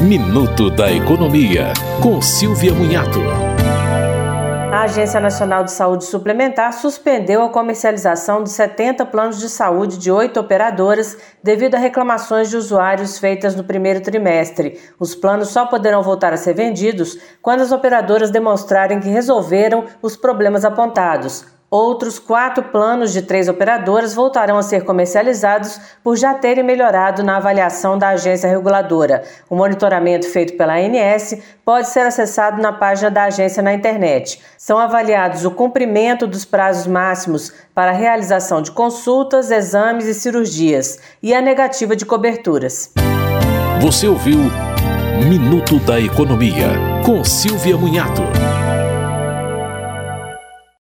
Minuto da Economia, com Silvia Munhato. A Agência Nacional de Saúde Suplementar suspendeu a comercialização de 70 planos de saúde de oito operadoras devido a reclamações de usuários feitas no primeiro trimestre. Os planos só poderão voltar a ser vendidos quando as operadoras demonstrarem que resolveram os problemas apontados. Outros quatro planos de três operadoras voltarão a ser comercializados por já terem melhorado na avaliação da agência reguladora. O monitoramento feito pela ANS pode ser acessado na página da agência na internet. São avaliados o cumprimento dos prazos máximos para a realização de consultas, exames e cirurgias e a negativa de coberturas. Você ouviu Minuto da Economia, com Silvia Munhato.